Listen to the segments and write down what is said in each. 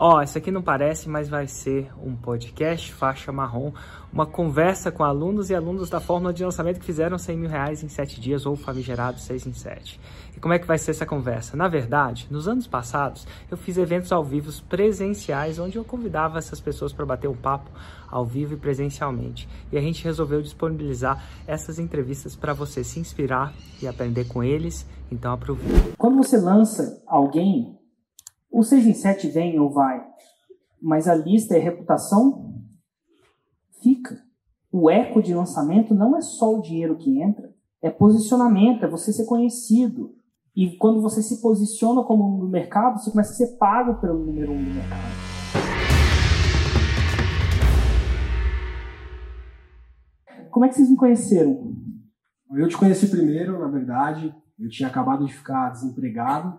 Ó, oh, isso aqui não parece, mas vai ser um podcast faixa marrom, uma conversa com alunos e alunos da fórmula de lançamento que fizeram 100 mil reais em 7 dias ou famigerado 6 em 7. E como é que vai ser essa conversa? Na verdade, nos anos passados, eu fiz eventos ao vivo presenciais, onde eu convidava essas pessoas para bater um papo ao vivo e presencialmente. E a gente resolveu disponibilizar essas entrevistas para você se inspirar e aprender com eles, então aproveite. Quando você lança alguém o 6 em 7 vem ou vai, mas a lista e a reputação fica. O eco de lançamento não é só o dinheiro que entra, é posicionamento, é você ser conhecido. E quando você se posiciona como um no mercado, você começa a ser pago pelo número um do mercado. Como é que vocês me conheceram? Eu te conheci primeiro, na verdade. Eu tinha acabado de ficar desempregado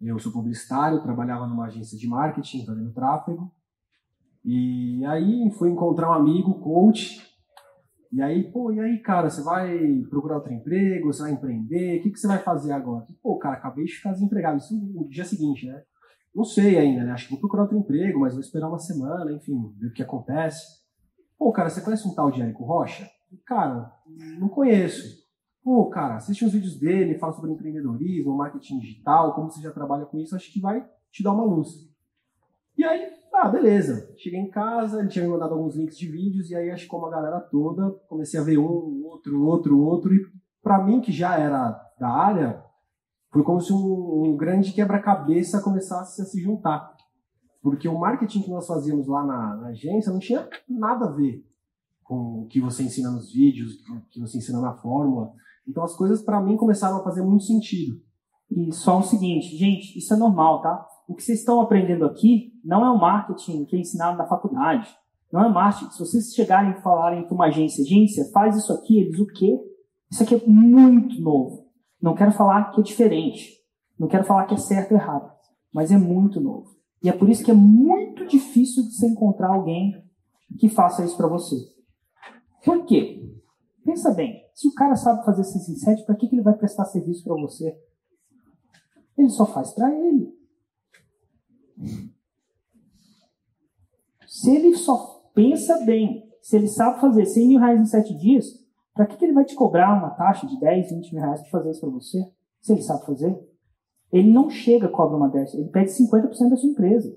eu sou publicitário, trabalhava numa agência de marketing, fazendo tráfego. E aí fui encontrar um amigo, coach. E aí, pô, e aí, cara, você vai procurar outro emprego, você vai empreender, o que, que você vai fazer agora? Pô, cara, acabei de ficar desempregado, isso no dia seguinte, né? Não sei ainda, né? Acho que vou procurar outro emprego, mas vou esperar uma semana, enfim, ver o que acontece. Pô, cara, você conhece um tal de Érico Rocha? Cara, não conheço. Pô, cara, assiste os vídeos dele, fala sobre empreendedorismo, marketing digital, como você já trabalha com isso, acho que vai te dar uma luz. E aí, ah, beleza. Cheguei em casa, ele tinha me mandado alguns links de vídeos, e aí acho que como a galera toda, comecei a ver um, outro, outro, outro, e para mim, que já era da área, foi como se um, um grande quebra-cabeça começasse a se juntar. Porque o marketing que nós fazíamos lá na, na agência não tinha nada a ver com o que você ensina nos vídeos, o que você ensina na fórmula. Então as coisas para mim começaram a fazer muito sentido. E só o seguinte, gente, isso é normal, tá? O que vocês estão aprendendo aqui não é o marketing que é ensinado na faculdade. Não é marketing. Se vocês chegarem e falarem para uma agência, agência, faz isso aqui, eles o quê? Isso aqui é muito novo. Não quero falar que é diferente. Não quero falar que é certo ou errado. Mas é muito novo. E é por isso que é muito difícil de você encontrar alguém que faça isso para você. Por quê? Pensa bem, se o cara sabe fazer 6 em 7, para que, que ele vai prestar serviço para você? Ele só faz para ele. Se ele só pensa bem, se ele sabe fazer 100 mil reais em 7 dias, para que, que ele vai te cobrar uma taxa de 10, 20 mil reais para fazer isso para você? Se ele sabe fazer. Ele não chega cobra uma dessa, ele pede 50% da sua empresa.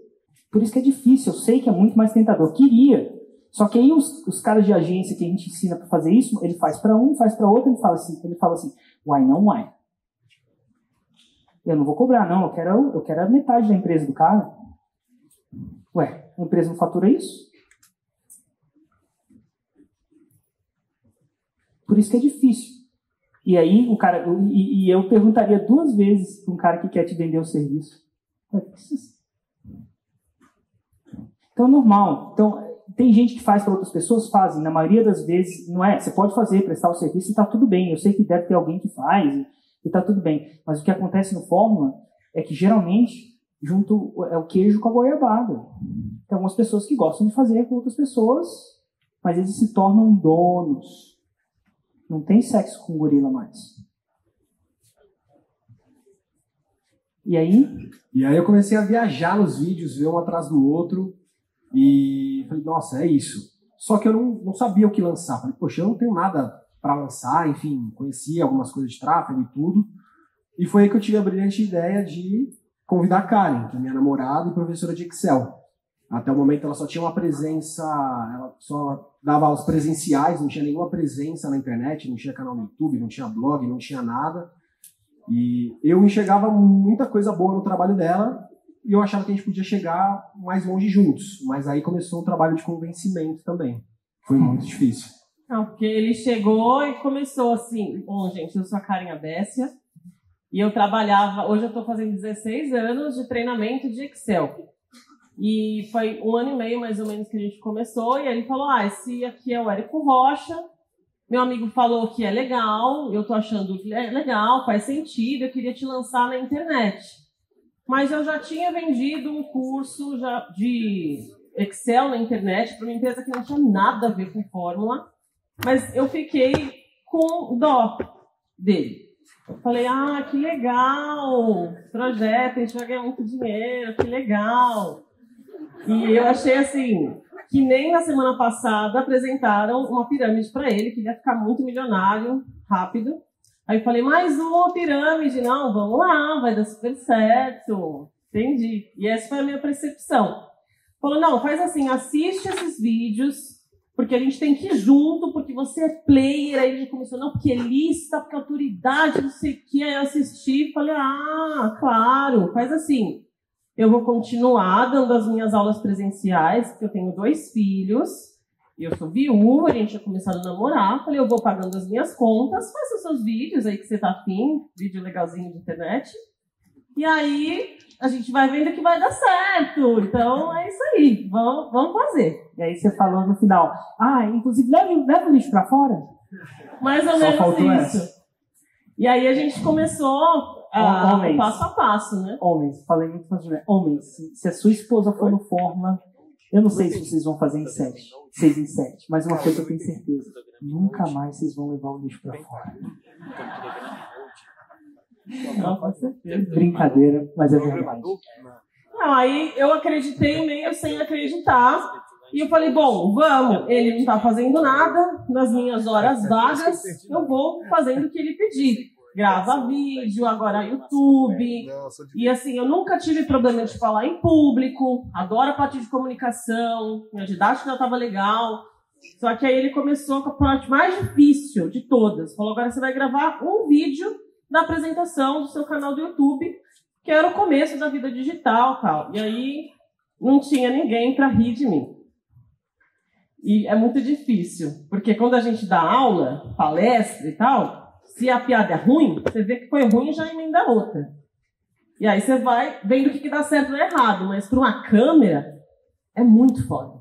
Por isso que é difícil, eu sei que é muito mais tentador. Queria, só que aí os, os caras de agência que a gente ensina para fazer isso, ele faz para um, faz para outro, ele fala assim, ele fala assim, why não why? Eu não vou cobrar, não, eu quero, eu quero a metade da empresa do cara. Ué, a empresa não fatura isso? Por isso que é difícil. E aí o cara, e, e eu perguntaria duas vezes para um cara que quer te vender o serviço. Então é normal. Então tem gente que faz para outras pessoas, fazem. Na maioria das vezes, não é. Você pode fazer, prestar o serviço e está tudo bem. Eu sei que deve ter alguém que faz e está tudo bem. Mas o que acontece no Fórmula é que geralmente junto é o queijo com a goiabada. Tem algumas pessoas que gostam de fazer com outras pessoas, mas eles se tornam donos. Não tem sexo com gorila mais. E aí? E aí eu comecei a viajar nos vídeos, ver um atrás do outro. E falei, nossa, é isso. Só que eu não, não sabia o que lançar. Falei, poxa, eu não tenho nada para lançar, enfim, conhecia algumas coisas de tráfego e tudo. E foi aí que eu tive a brilhante ideia de convidar a Karen, que é minha namorada e professora de Excel. Até o momento ela só tinha uma presença, ela só dava aulas presenciais, não tinha nenhuma presença na internet, não tinha canal no YouTube, não tinha blog, não tinha nada. E eu enxergava muita coisa boa no trabalho dela e eu achava que a gente podia chegar mais longe juntos. Mas aí começou um trabalho de convencimento também. Foi muito difícil. Não, porque ele chegou e começou assim: bom, gente, eu sou a Carinha Bessia e eu trabalhava. Hoje eu estou fazendo 16 anos de treinamento de Excel. E foi um ano e meio mais ou menos que a gente começou. E aí ele falou: ah, esse aqui é o Érico Rocha. Meu amigo falou que é legal, eu tô achando que é legal, faz sentido, eu queria te lançar na internet mas eu já tinha vendido um curso já de Excel na internet para uma empresa que não tinha nada a ver com fórmula, mas eu fiquei com dó dele. Eu falei, ah, que legal, projeto, a gente vai ganhar muito dinheiro, que legal. E eu achei assim, que nem na semana passada apresentaram uma pirâmide para ele, que ia ficar muito milionário rápido. Aí falei, mais uma pirâmide. Não, vamos lá, vai dar super certo. Entendi. E essa foi a minha percepção. Falou, não, faz assim, assiste esses vídeos, porque a gente tem que ir junto, porque você é player. Aí ele começou, não, porque é lista, porque é autoridade, não sei o que. Aí eu assisti falei, ah, claro, faz assim. Eu vou continuar dando as minhas aulas presenciais, porque eu tenho dois filhos, eu sou viúva, a gente tinha começado a namorar. Falei, eu vou pagando as minhas contas, faça seus vídeos aí que você tá afim, vídeo legalzinho de internet. E aí a gente vai vendo que vai dar certo. Então é isso aí, vamos, vamos fazer. E aí você falou no final, ah, inclusive leva, leva o lixo pra fora. Mais ou menos isso. Essa. E aí a gente começou ah, passo a passo, né? Homens, falei muito né? Homens, se a sua esposa for no Forma, eu não sei se vocês vão fazer em sete, seis em sete, mas uma coisa eu tenho certeza: nunca mais vocês vão levar o lixo pra fora. Não, Brincadeira, mas é verdade. Não, aí eu acreditei meio sem acreditar. E eu falei, bom, vamos. Ele não tá fazendo nada, nas minhas horas vagas, eu vou fazendo o que ele pedir grava vídeo, agora YouTube. E assim, eu nunca tive problema de falar em público, adoro a parte de comunicação, minha didática estava legal. Só que aí ele começou com a parte mais difícil de todas. Falou: agora você vai gravar um vídeo da apresentação do seu canal do YouTube, que era o começo da vida digital tal. E aí não tinha ninguém para rir de mim. E é muito difícil, porque quando a gente dá aula, palestra e tal, se a piada é ruim, você vê que foi ruim e já emenda outra. E aí você vai vendo o que, dá certo e errado. Mas para uma câmera, é muito foda.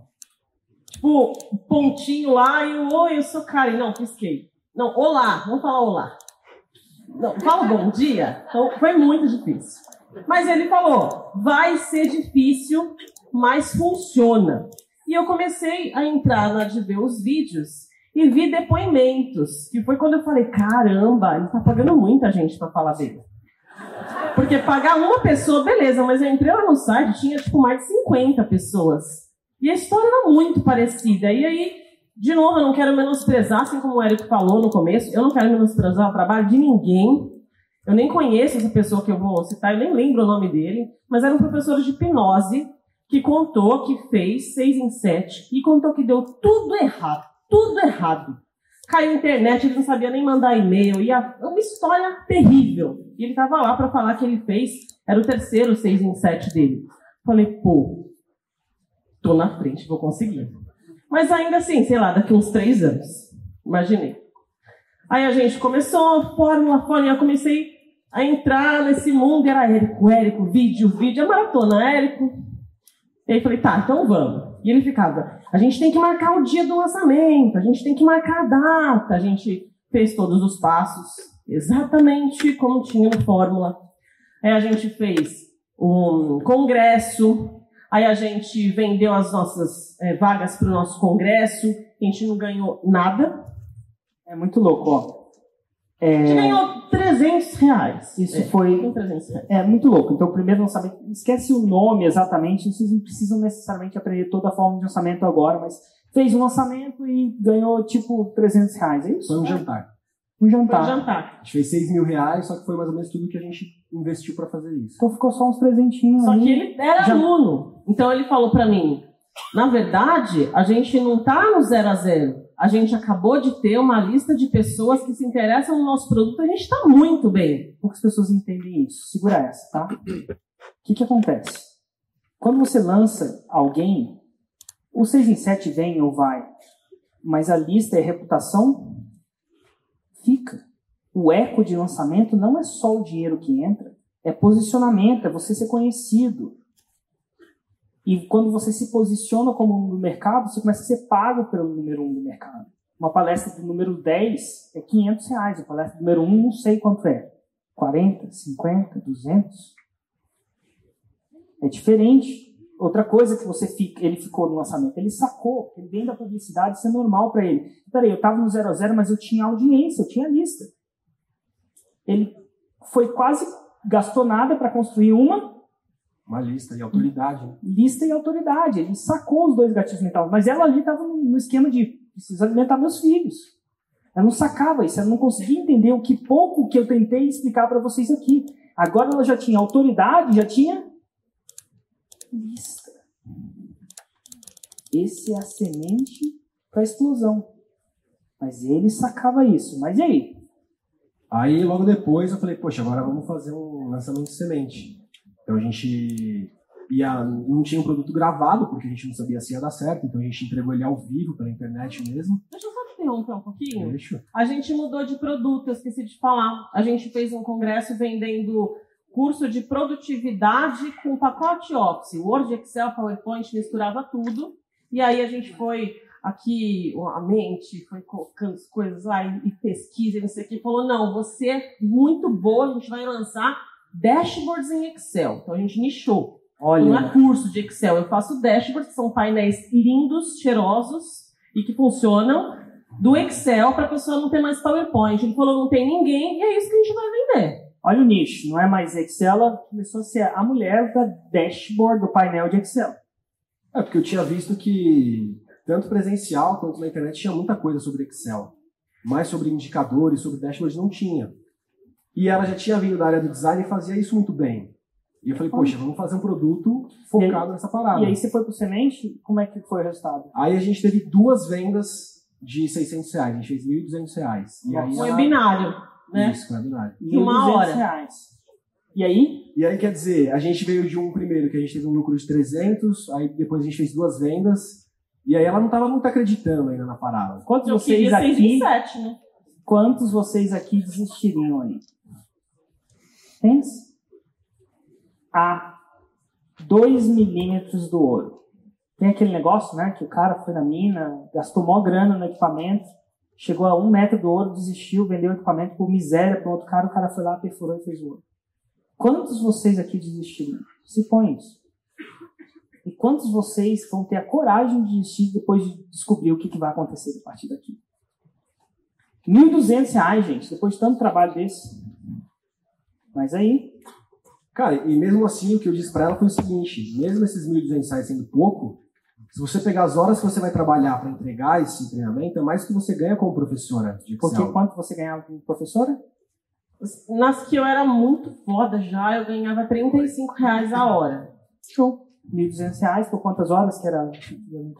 Tipo, pontinho lá e o oi, eu sou Karen. Não, pisquei. Não, olá, vamos falar olá. Não, fala bom dia. Então, foi muito difícil. Mas ele falou, vai ser difícil, mas funciona. E eu comecei a entrar na de ver os vídeos e vi depoimentos, que foi quando eu falei, caramba, ele está pagando muita gente para falar dele. Porque pagar uma pessoa, beleza, mas eu entrei lá no site, tinha tipo mais de 50 pessoas. E a história era muito parecida. E aí, de novo, eu não quero menosprezar, assim como o Eric falou no começo, eu não quero menosprezar o trabalho de ninguém. Eu nem conheço essa pessoa que eu vou citar, eu nem lembro o nome dele, mas era um professor de hipnose que contou que fez seis em sete e contou que deu tudo errado tudo errado. Caiu a internet, ele não sabia nem mandar e-mail. E a, uma história terrível. E ele estava lá para falar que ele fez, era o terceiro 6 em 7 dele. Falei, pô, tô na frente, vou conseguir. Mas ainda assim, sei lá, daqui uns três anos. Imaginei. Aí a gente começou, fórmula, fórmula, eu comecei a entrar nesse mundo, era Érico, Érico, vídeo, vídeo, a maratona, Érico. E aí falei, tá, então vamos. E ele ficava, a gente tem que marcar o dia do lançamento, a gente tem que marcar a data. A gente fez todos os passos exatamente como tinha no Fórmula. Aí a gente fez um congresso, aí a gente vendeu as nossas é, vagas para o nosso congresso, a gente não ganhou nada. É muito louco, ó. É... A gente ganhou 300 reais. Isso é, foi. 300 reais. É muito louco. Então, o primeiro lançamento. Esquece o nome exatamente, vocês não precisam necessariamente aprender toda a forma de lançamento agora, mas fez um lançamento e ganhou tipo 300 reais. É isso? Foi um jantar. Um jantar. Foi um jantar. A gente fez 6 mil reais, só que foi mais ou menos tudo que a gente investiu para fazer isso. Então ficou só uns presentinhos. Só aí. que ele era Já... aluno. Então ele falou para mim: na verdade, a gente não tá no zero a zero a gente acabou de ter uma lista de pessoas que se interessam no nosso produto, a gente está muito bem. Poucas pessoas entendem isso. Segura essa, tá? O que, que acontece? Quando você lança alguém, o 6 em 7 vem ou vai, mas a lista é reputação, fica. O eco de lançamento não é só o dinheiro que entra, é posicionamento, é você ser conhecido. E quando você se posiciona como um no mercado, você começa a ser pago pelo número um do mercado. Uma palestra do número 10 é 500 reais. A palestra do número 1 não sei quanto é. 40, 50, 200. É diferente. Outra coisa que você fica, ele ficou no lançamento, ele sacou, ele vem da publicidade, isso é normal para ele. Peraí, eu estava no 0 a 0, mas eu tinha audiência, eu tinha lista. Ele foi quase gastou nada para construir uma Uma lista e autoridade. lista e autoridade. Ele sacou os dois gatilhos mentais. Mas ela ali estava no esquema de preciso alimentar meus filhos. Ela não sacava isso, ela não conseguia entender o que pouco que eu tentei explicar para vocês aqui. Agora ela já tinha autoridade, já tinha lista. Esse é a semente para a explosão. Mas ele sacava isso. Mas e aí? Aí logo depois eu falei, poxa, agora vamos fazer um lançamento de semente. Então a gente ia, não tinha um produto gravado, porque a gente não sabia se ia dar certo, então a gente entregou ele ao vivo pela internet mesmo. Deixa eu só te interromper um pouquinho. Deixa. A gente mudou de produto, eu esqueci de falar. A gente fez um congresso vendendo curso de produtividade com pacote Office. Word, Excel, PowerPoint, misturava tudo. E aí a gente foi aqui, a mente, foi colocando as coisas lá e, e pesquisa e não sei o que. Falou, não, você é muito boa, a gente vai lançar dashboards em Excel. Então a gente nichou. Não é Olha, curso de Excel, eu faço dashboards, que são painéis lindos, cheirosos e que funcionam do Excel para a pessoa não ter mais PowerPoint. Ele falou, não tem ninguém, e é isso que a gente vai vender. olha o nicho. Não é mais Excel, ela começou a ser a mulher da dashboard do painel de Excel. É, porque eu tinha visto que tanto presencial quanto na internet tinha muita coisa sobre Excel. Mas sobre indicadores, sobre dashboards não tinha. E ela já tinha vindo da área do design e fazia isso muito bem. E eu falei, poxa, vamos fazer um produto focado nessa parada. E aí você foi pro semente, como é que foi o resultado? Aí a gente teve duas vendas de 600 reais, a gente fez 1.200 reais. E aí Um ela- webinário, né? Isso, webinário. De uma 1.200 hora. Reais. E aí? E aí, quer dizer, a gente veio de um primeiro que a gente teve um lucro de 300, aí depois a gente fez duas vendas, e aí ela não estava muito acreditando ainda na parada. Quantos Eu vocês queria 6 aqui, em 7, né? quantos vocês aqui desistiriam aí? Pensa. A 2 milímetros do ouro. Tem aquele negócio, né, que o cara foi na mina, gastou mó grana no equipamento, chegou a um metro do ouro, desistiu, vendeu o equipamento por miséria para outro cara, o cara foi lá, perfurou e fez o ouro. Quantos vocês aqui desistiram? Se põe isso. E quantos vocês vão ter a coragem de desistir depois de descobrir o que, que vai acontecer a partir daqui? 1.200 reais, gente, depois de tanto trabalho desse. Mas aí, Cara, e mesmo assim, o que eu disse pra ela foi o seguinte: mesmo esses 1.200 reais sendo pouco, se você pegar as horas que você vai trabalhar para entregar esse treinamento, é mais que você ganha como professora de porque quanto você ganhava como professora? Nas que eu era muito foda já, eu ganhava 35 reais a hora. Show. 1.200 reais por quantas horas que era?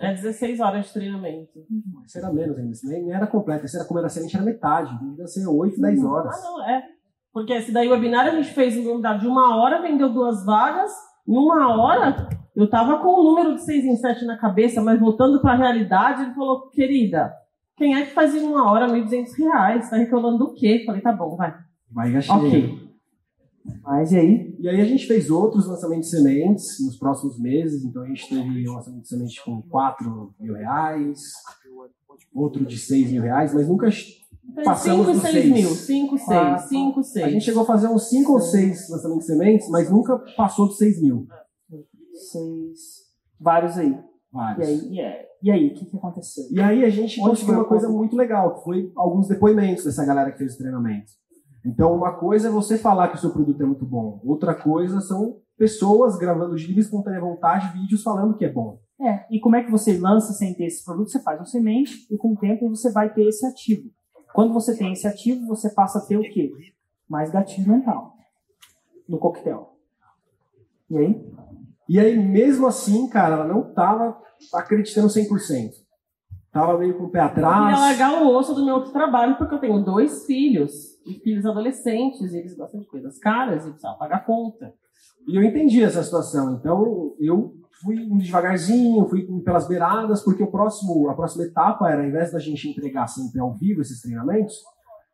É 16 horas de treinamento. Isso era menos ainda, isso nem era completo, isso era como era semente, era metade, devia ser 8, 10 horas. Ah, não, é. Porque esse daí o webinário a gente fez em unidade de uma hora, vendeu duas vagas. Em uma hora, eu tava com o número de 6 em 7 na cabeça, mas voltando para a realidade, ele falou, querida, quem é que faz em uma hora 1.200 reais? Tá reclamando do quê? Falei, tá bom, vai. Barriga cheia. Ok. Mas e aí? E aí a gente fez outros lançamentos de sementes nos próximos meses. Então a gente teve um lançamento de semente com 4 mil reais, outro de 6 mil reais, mas nunca passamos 5 e dos 6 seis. mil. 5, 6, Ah, 5, 6. A gente chegou a fazer uns 5 ou 6 lançamentos de sementes, mas nunca passou dos 6 mil. Seis. Vários aí. E Vários. aí, e é- e aí, o que, que aconteceu? E aí a gente Onde conseguiu foi uma coisa conta? muito legal, que foi alguns depoimentos dessa galera que fez o treinamento. Então, uma coisa é você falar que o seu produto é muito bom. Outra coisa são pessoas gravando de livre e espontânea vontade vídeos falando que é bom. É, e como é que você lança sem ter esse produto? Você faz um semente e com o tempo você vai ter esse ativo. Quando você tem esse ativo, você passa a ter o quê? Mais gatilho mental no coquetel. E aí? E aí, mesmo assim, cara, ela não tava acreditando 100%. Tava meio com o pé Eu queria atrás. largar o osso do meu outro trabalho, porque eu tenho dois filhos, e filhos adolescentes, e eles gostam de coisas caras, e precisam pagar conta. E eu entendi essa situação. Então, eu fui devagarzinho, fui pelas beiradas, porque o próximo, a próxima etapa era, ao invés da gente entregar sempre ao vivo esses treinamentos,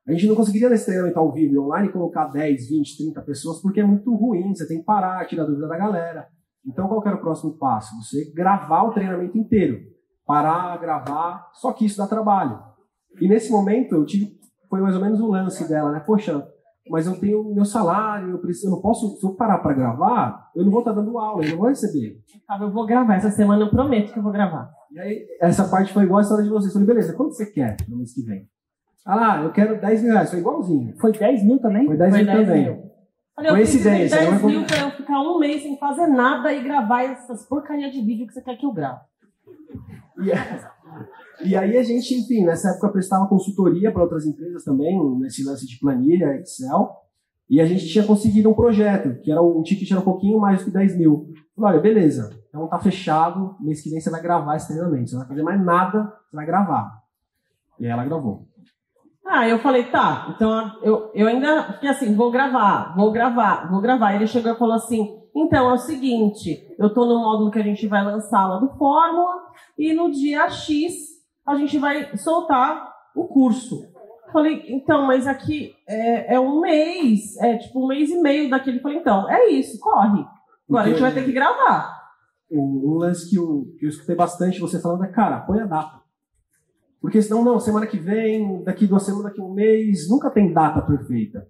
a gente não conseguiria nesse treinamento ao vivo e online colocar 10, 20, 30 pessoas, porque é muito ruim, você tem que parar, tirar dúvida da galera. Então, qual era o próximo passo? Você gravar o treinamento inteiro. Parar, gravar, só que isso dá trabalho. E nesse momento, eu tive, foi mais ou menos o lance dela, né? Poxa, mas eu tenho meu salário, eu, preciso, eu não posso, se eu parar para gravar, eu não vou estar dando aula, eu não vou receber. Eu vou gravar essa semana, eu prometo que eu vou gravar. E aí, essa parte foi igual a história de vocês. Eu falei, beleza, quanto você quer no mês que vem? Ah lá, eu quero 10 mil reais, foi igualzinho. Foi 10 mil também? Foi 10 Foi mil 10 também. mil. Falei, Coincidência, 10 não é mil pra eu ficar um mês sem fazer nada e gravar essas porcaria de vídeo que você quer que eu grave. E, e aí a gente, enfim, nessa época prestava consultoria para outras empresas também, nesse lance de planilha, Excel. E a gente tinha conseguido um projeto, que era um ticket era um pouquinho mais do que 10 mil. Falei, olha, beleza, então tá fechado, mês que vem você vai gravar esse treinamento. Você não vai fazer mais nada, você vai gravar. E ela gravou. Ah, eu falei, tá, então eu, eu ainda fiquei assim, vou gravar, vou gravar, vou gravar. Ele chegou e falou assim, então é o seguinte, eu tô no módulo que a gente vai lançar lá do Fórmula e no dia X a gente vai soltar o curso. Falei, então, mas aqui é, é um mês, é tipo um mês e meio daquele. Falei, então, é isso, corre. Agora a gente vai ter que gravar. Um, um lance que eu, que eu escutei bastante você falando é, cara, põe a data. Porque senão, não, semana que vem, daqui duas semanas, daqui um mês, nunca tem data perfeita.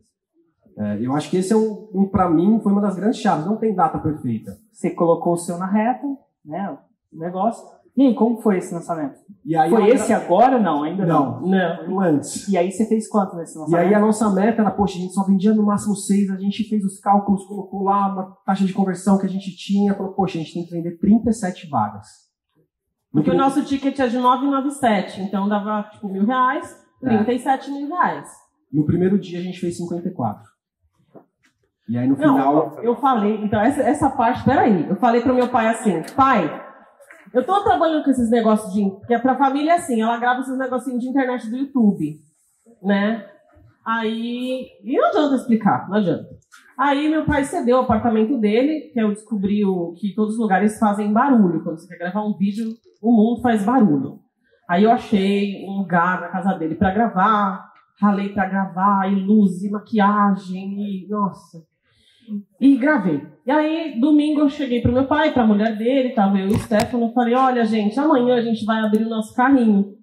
É, eu acho que esse é um, um para mim, foi uma das grandes chaves, não tem data perfeita. Você colocou o seu na reta, né? O negócio. E aí, como foi esse lançamento? E aí foi esse agora? Não, ainda não. Não, Não. antes. E aí você fez quanto nesse E lançamento? aí a nossa meta era, poxa, a gente só vendia no máximo seis, a gente fez os cálculos, colocou lá uma taxa de conversão que a gente tinha, falou, poxa, a gente tem que vender 37 vagas. Porque o nosso ticket é de 997, então dava tipo mil reais, É. 37 mil reais. no primeiro dia a gente fez 54. E aí no Não, final. eu falei, então essa, essa parte, peraí, eu falei pro meu pai assim, pai, eu tô trabalhando com esses negócios de, porque pra família é assim, ela grava esses negocinhos de internet do YouTube, né? Aí, e não adianta explicar, não adianta. Aí meu pai cedeu o apartamento dele, que eu descobri que todos os lugares fazem barulho, quando você quer gravar um vídeo, o mundo faz barulho. Aí eu achei um lugar na casa dele pra gravar, ralei pra gravar, e luz, e maquiagem, e nossa. E gravei. E aí, domingo, eu cheguei pro meu pai, pra mulher dele, tava eu e o Stefano, falei, olha, gente, amanhã a gente vai abrir o nosso carrinho.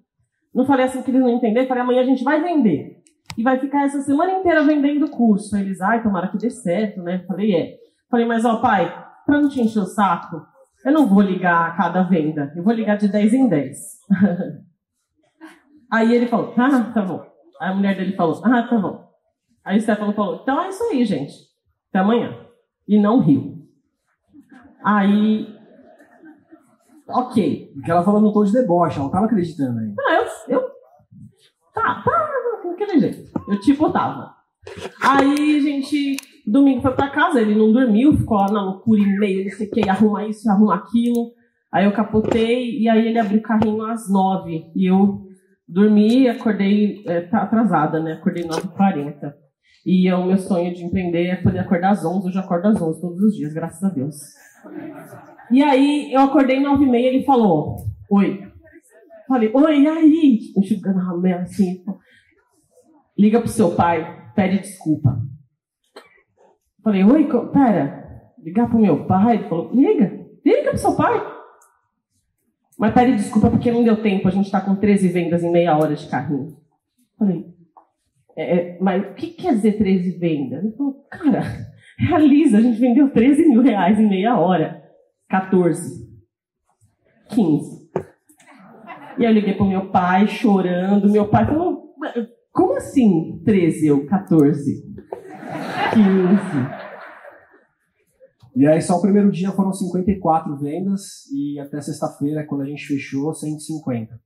Não falei assim que eles não entenderam, falei, amanhã a gente vai vender. E vai ficar essa semana inteira vendendo o curso. Aí eles, ai, tomara que dê certo, né? Falei, é. Falei, mas ó, pai, pra não te encher o saco, eu não vou ligar a cada venda. Eu vou ligar de 10 em 10. aí ele falou, ah, tá bom. Aí a mulher dele falou, ah, tá bom. Aí o Stefano falou, então é isso aí, gente. Até amanhã. E não riu. Aí. Ok. Porque ela falou no tom de deboche, ela não tava acreditando ainda. Ah, eu. eu tá, tá, daquele jeito. Eu tipo tava. Aí, gente, domingo foi pra casa, ele não dormiu, ficou lá na loucura e meio, não sei o que, arruma isso, arruma aquilo. Aí eu capotei e aí ele abriu o carrinho às nove. E eu dormi, acordei, é, tá atrasada, né? Acordei 9h40. E é o meu sonho de empreender é poder acordar às 11. Eu já acordo às 11 todos os dias, graças a Deus. E aí eu acordei 9 e meia ele falou: Oi. Falei: Oi, aí? Tipo, enxugando a ramela assim. Liga pro seu pai, pede desculpa. Falei: Oi, pera. Ligar pro meu pai? Ele falou: Liga, liga pro seu pai. Mas pede desculpa porque não deu tempo, a gente tá com 13 vendas em meia hora de carrinho. Falei, é, é, mas o que quer dizer 13 vendas? Ele falou, cara, realiza, a gente vendeu 13 mil reais em meia hora. 14. 15. E eu liguei pro meu pai, chorando. Meu pai falou, como assim 13? Eu, 14. 15. E aí só o primeiro dia foram 54 vendas e até sexta-feira, quando a gente fechou, 150.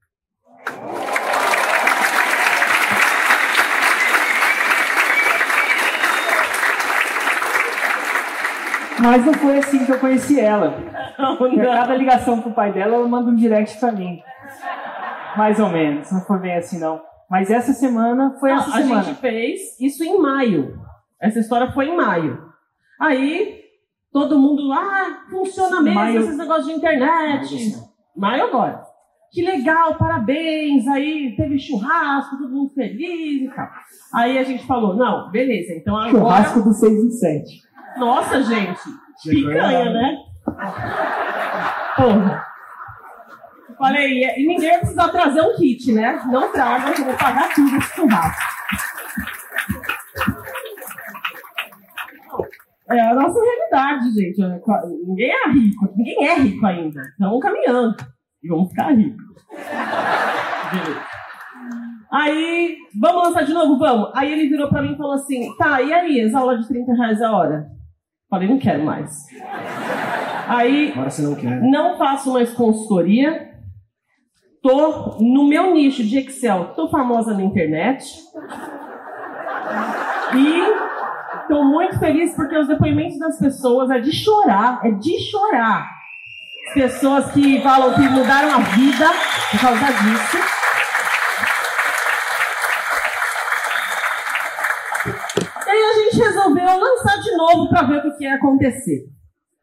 Mas não foi assim que eu conheci ela. A não. cada ligação pro pai dela, ela manda um direct pra mim. Mais ou menos, não foi bem assim não. Mas essa semana foi Não, essa a semana. gente fez isso em maio. Essa história foi em maio. Aí, todo mundo, ah, funciona mesmo Maio- esses negócios de internet. Maio agora. Que legal, parabéns. Aí teve churrasco, todo mundo feliz e tal. Aí a gente falou, não, beleza, então agora. Churrasco do 6 em 7. Nossa, gente, picanha, né? Porra. Falei, e e ninguém vai precisar trazer um kit, né? Não traga, que eu vou pagar tudo esse churrasco. É a nossa realidade, gente. Ninguém é rico, ninguém é rico ainda. Estamos caminhando. E vamos ficar ricos. Aí, vamos lançar de novo? Vamos. Aí ele virou pra mim e falou assim: tá, e aí, as aulas de 30 reais a hora? Falei, não quero mais. Aí, Agora você não quer. não faço mais consultoria. Tô no meu nicho de Excel, tô famosa na internet. E tô muito feliz porque os depoimentos das pessoas é de chorar, é de chorar. Pessoas que falam que mudaram a vida por causa disso. E aí a gente resolveu lançar de novo para ver o que, ia acontecer.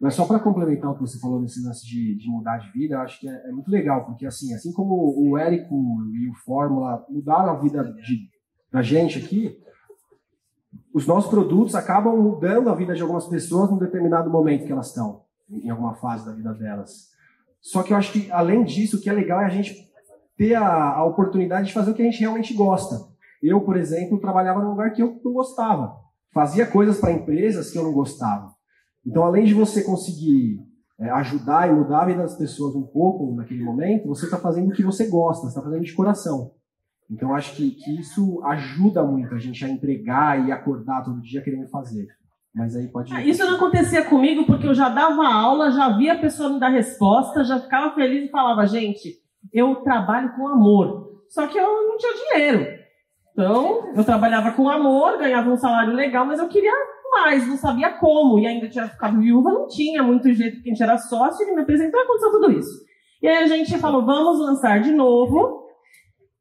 Mas só para complementar o que você falou nesse lance de, de mudar de vida, eu acho que é, é muito legal, porque assim, assim como o Érico e o Fórmula mudaram a vida de, da gente aqui, os nossos produtos acabam mudando a vida de algumas pessoas num determinado momento que elas estão, em alguma fase da vida delas. Só que eu acho que, além disso, o que é legal é a gente ter a, a oportunidade de fazer o que a gente realmente gosta. Eu, por exemplo, trabalhava num lugar que eu não gostava. Fazia coisas para empresas que eu não gostava. Então, além de você conseguir é, ajudar e mudar a vida das pessoas um pouco naquele momento, você está fazendo o que você gosta, está fazendo de coração. Então, acho que, que isso ajuda muito a gente a entregar e acordar todo dia querendo fazer. Mas aí pode. Ah, Isso não acontecia comigo porque eu já dava aula, já via a pessoa me dar resposta, já ficava feliz e falava, gente, eu trabalho com amor. Só que eu não tinha dinheiro. Então, eu trabalhava com amor, ganhava um salário legal, mas eu queria mais, não sabia como. E ainda tinha ficado viúva, não tinha muito jeito, porque a gente era sócio, ele me apresentou e aconteceu tudo isso. E aí a gente falou, vamos lançar de novo.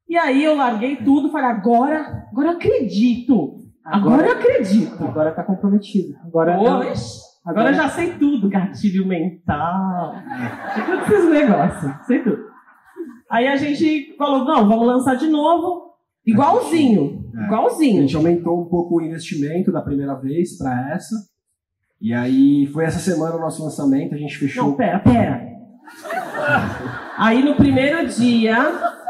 E aí eu larguei tudo, falei, agora, agora eu acredito. Agora, eu acredito. Agora tá comprometido. Agora, Oxe, agora eu já sei tudo, gatilho mental. Sei todos esses negócios, sei tudo. Aí a gente falou, não, vamos lançar de novo, igualzinho, É. A igualzinho. gente aumentou um pouco o investimento da primeira vez para essa. E aí foi essa semana o nosso lançamento, a gente fechou. Não, pera, pera. Aí no primeiro dia,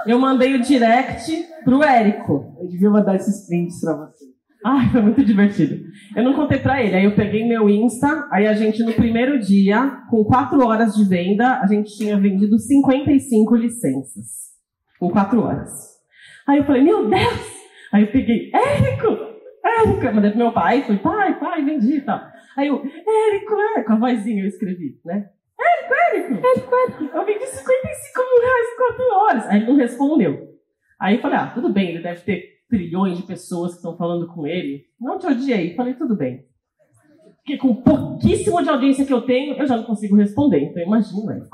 eu mandei o direct pro Érico. Eu devia mandar esses prints pra você. Ai, foi muito divertido. Eu não contei pra ele. Aí eu peguei meu Insta, aí a gente no primeiro dia, com quatro horas de venda, a gente tinha vendido 55 licenças. Com quatro horas. Aí eu falei, meu Deus! Aí eu peguei, Érico! Érico! Eu Mandei pro meu pai, falei, pai, pai, vendi e tal. Aí eu, Érico, Érico, com a vozinha eu escrevi, né? Érico, Érico! Érico, Érico! Eu vendi 55 mil reais em quatro horas. Aí ele não respondeu. Aí eu falei, ah, tudo bem, ele deve ter trilhões de pessoas que estão falando com ele. Não te odiei. Falei, tudo bem. Porque com pouquíssimo de audiência que eu tenho, eu já não consigo responder. Então imagina.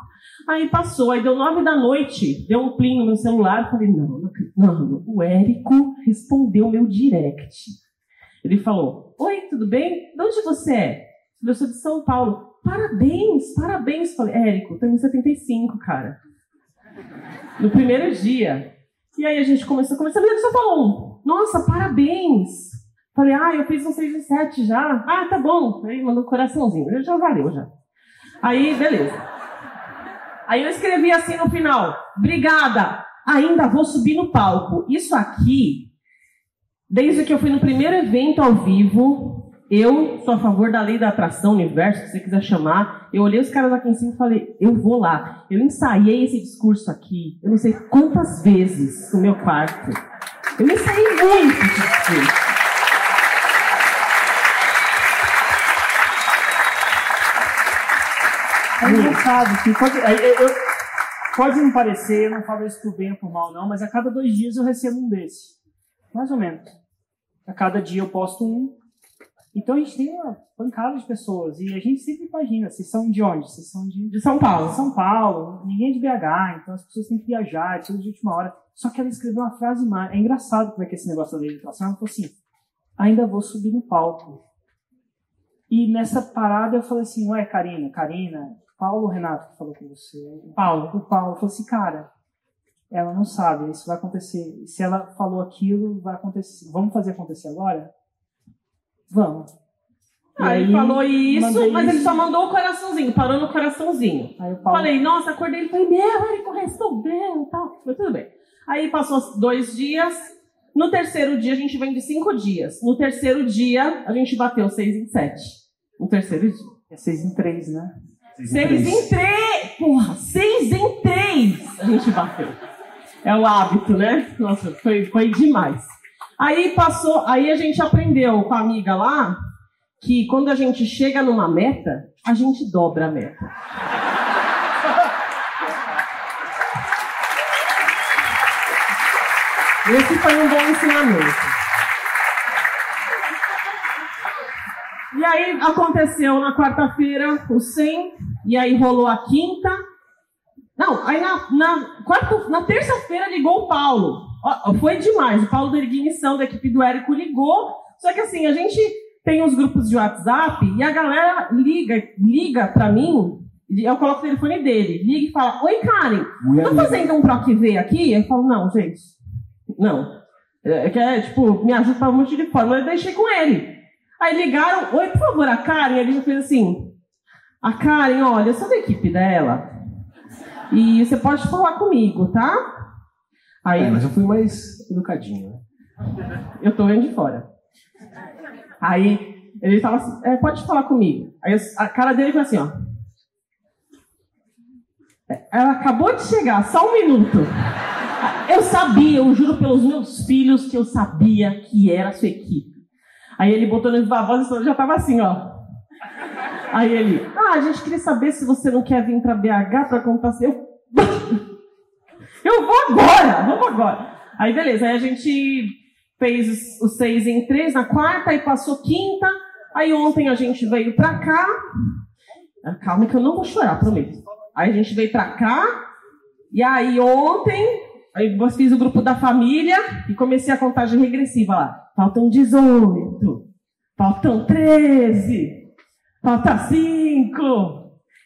Aí passou, aí deu nove da noite, deu um plim no meu celular. Falei, não, não, o Érico respondeu meu direct. Ele falou, oi, tudo bem? De onde você é? Eu sou de São Paulo. Parabéns, parabéns. Falei, Érico, tenho 75, cara. No primeiro dia. E aí a gente começou a conversar, ele só falou nossa, parabéns. Falei, ah, eu fiz um 6 e 7 já. Ah, tá bom. Aí mandou um coraçãozinho. Já valeu, já. Aí, beleza. Aí eu escrevi assim no final, obrigada, ainda vou subir no palco. Isso aqui, desde que eu fui no primeiro evento ao vivo, eu sou a favor da lei da atração, universo, se você quiser chamar. Eu olhei os caras aqui em cima e falei, eu vou lá. Eu ensaiei esse discurso aqui, eu não sei quantas vezes no meu quarto. Eu ensaiei muito esse discurso. É engraçado que pode, é, eu- pode não parecer, eu não falo isso por bem ou por mal, não, mas a cada dois dias eu recebo um desse. Mais ou menos. A cada dia eu posto um. Então a gente tem uma pancada de pessoas. E a gente sempre imagina, vocês são de onde? Vocês são de, De São Paulo. São Paulo, ninguém é de BH, então as pessoas têm que viajar, é tudo de última hora. Só que ela escreveu uma frase mais. É engraçado como é que é esse negócio da legislação. Ela falou assim: ainda vou subir no palco. E nessa parada eu falei assim: ué, Karina, Karina, Paulo Renato que falou com você? Paulo. O Paulo falou assim: cara, ela não sabe, isso vai acontecer. Se ela falou aquilo, vai acontecer. Vamos fazer acontecer agora? Vamos. Ah, ele aí, falou isso, mas ele isso. só mandou o coraçãozinho, parou no coraçãozinho. Aí Paulo. Falei, nossa, acordei, ele falou, meu, ele correspondeu e tal. Mas tudo bem. Aí passou dois dias. No terceiro dia, a gente vem de cinco dias. No terceiro dia, a gente bateu seis em sete. No terceiro dia. É seis em três, né? Seis em Seis três. em três! Porra, seis em três! A gente bateu. é o hábito, né? Nossa, foi, foi demais. Aí passou, aí a gente aprendeu com a amiga lá que quando a gente chega numa meta, a gente dobra a meta. Esse foi um bom ensinamento. E aí aconteceu na quarta-feira o 100, e aí rolou a quinta. Não, aí na, na, na terça-feira ligou o Paulo. Foi demais. O Paulo da ignição da equipe do Érico ligou. Só que assim, a gente tem os grupos de WhatsApp e a galera liga, liga pra mim. Eu coloco o telefone dele, liga e fala: Oi, Karen, tô fazendo um PROC V aqui? Eu falo: Não, gente, não. É que é, tipo, me ajuda para um monte de forma. Eu deixei com ele. Aí ligaram, oi, por favor, a Karen. Ele já fez assim: A Karen, olha, eu sou da equipe dela. E você pode falar comigo, tá? Aí, é, mas eu fui mais educadinho, né? Eu tô vendo de fora. Aí ele fala assim: é, pode falar comigo. Aí a cara dele foi assim: ó. Ela acabou de chegar, só um minuto. Eu sabia, eu juro pelos meus filhos que eu sabia que era a sua equipe. Aí ele botou no viva voz e já tava assim, ó. Aí ele, ah, a gente queria saber se você não quer vir para BH para contar seu. Eu vou agora, vamos agora. Aí beleza, aí a gente fez os seis em três na quarta, aí passou quinta. Aí ontem a gente veio pra cá. Ah, calma que eu não vou chorar, prometo. Aí a gente veio pra cá. E aí ontem Aí fiz o grupo da família e comecei a contagem regressiva lá. Faltam 18, faltam 13, falta 5.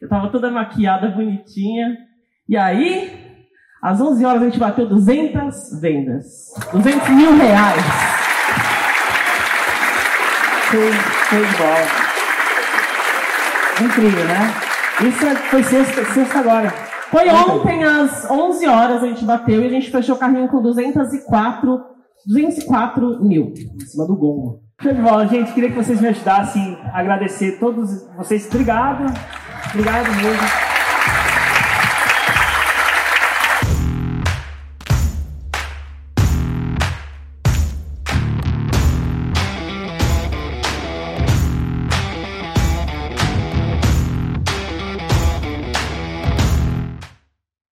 Eu tava toda maquiada, bonitinha. E aí, às 11 horas a gente bateu 200 vendas. 200 mil reais. Foi, foi bola. Incrível, né? Isso é, foi sexta, sexta agora. Foi ontem às 11 horas a gente bateu e a gente fechou o carrinho com 204, 204 mil. Em cima do gongo. Show de bola, gente. Queria que vocês me ajudassem a agradecer todos vocês. Obrigado. Obrigado mesmo.